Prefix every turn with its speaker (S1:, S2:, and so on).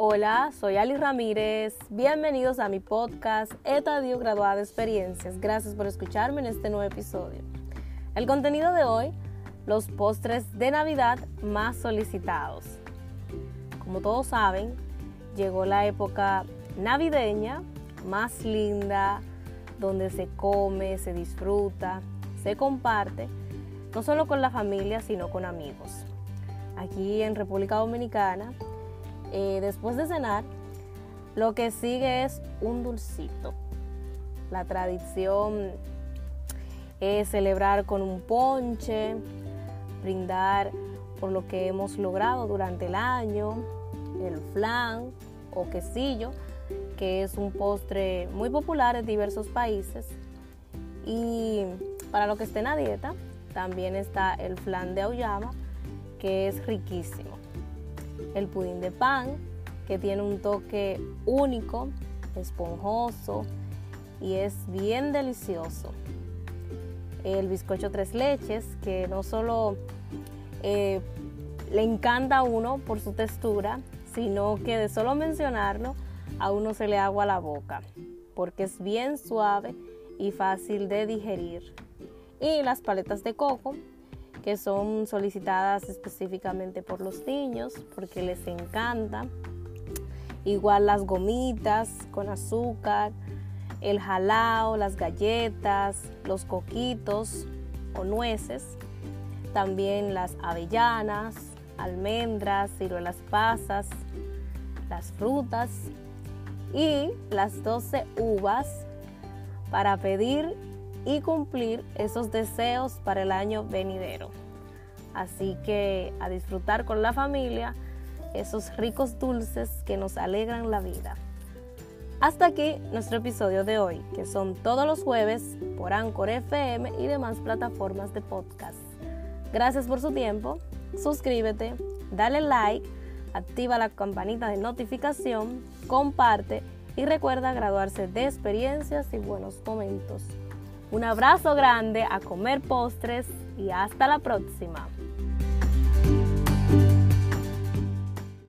S1: Hola, soy Ali Ramírez. Bienvenidos a mi podcast Etadio Graduada de Experiencias. Gracias por escucharme en este nuevo episodio. El contenido de hoy, los postres de Navidad más solicitados. Como todos saben, llegó la época navideña más linda, donde se come, se disfruta, se comparte, no solo con la familia, sino con amigos. Aquí en República Dominicana, eh, después de cenar, lo que sigue es un dulcito. La tradición es celebrar con un ponche, brindar por lo que hemos logrado durante el año, el flan o quesillo, que es un postre muy popular en diversos países. Y para lo que esté en la dieta, también está el flan de auyama, que es riquísimo. El pudín de pan, que tiene un toque único, esponjoso y es bien delicioso. El bizcocho tres leches, que no solo eh, le encanta a uno por su textura, sino que de solo mencionarlo a uno se le agua la boca, porque es bien suave y fácil de digerir. Y las paletas de coco, que son solicitadas específicamente por los niños porque les encanta. Igual las gomitas con azúcar, el jalao, las galletas, los coquitos o nueces, también las avellanas, almendras, ciruelas pasas, las frutas y las 12 uvas para pedir y cumplir esos deseos para el año venidero. Así que a disfrutar con la familia esos ricos dulces que nos alegran la vida. Hasta aquí nuestro episodio de hoy, que son todos los jueves por Anchor FM y demás plataformas de podcast. Gracias por su tiempo, suscríbete, dale like, activa la campanita de notificación, comparte y recuerda graduarse de experiencias y buenos momentos. Un abrazo grande a comer postres y hasta la próxima.